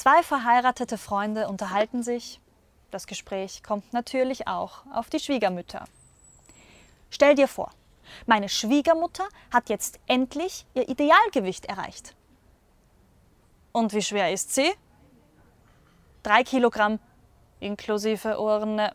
Zwei verheiratete Freunde unterhalten sich. Das Gespräch kommt natürlich auch auf die Schwiegermütter. Stell dir vor, meine Schwiegermutter hat jetzt endlich ihr Idealgewicht erreicht. Und wie schwer ist sie? Drei Kilogramm inklusive Urne.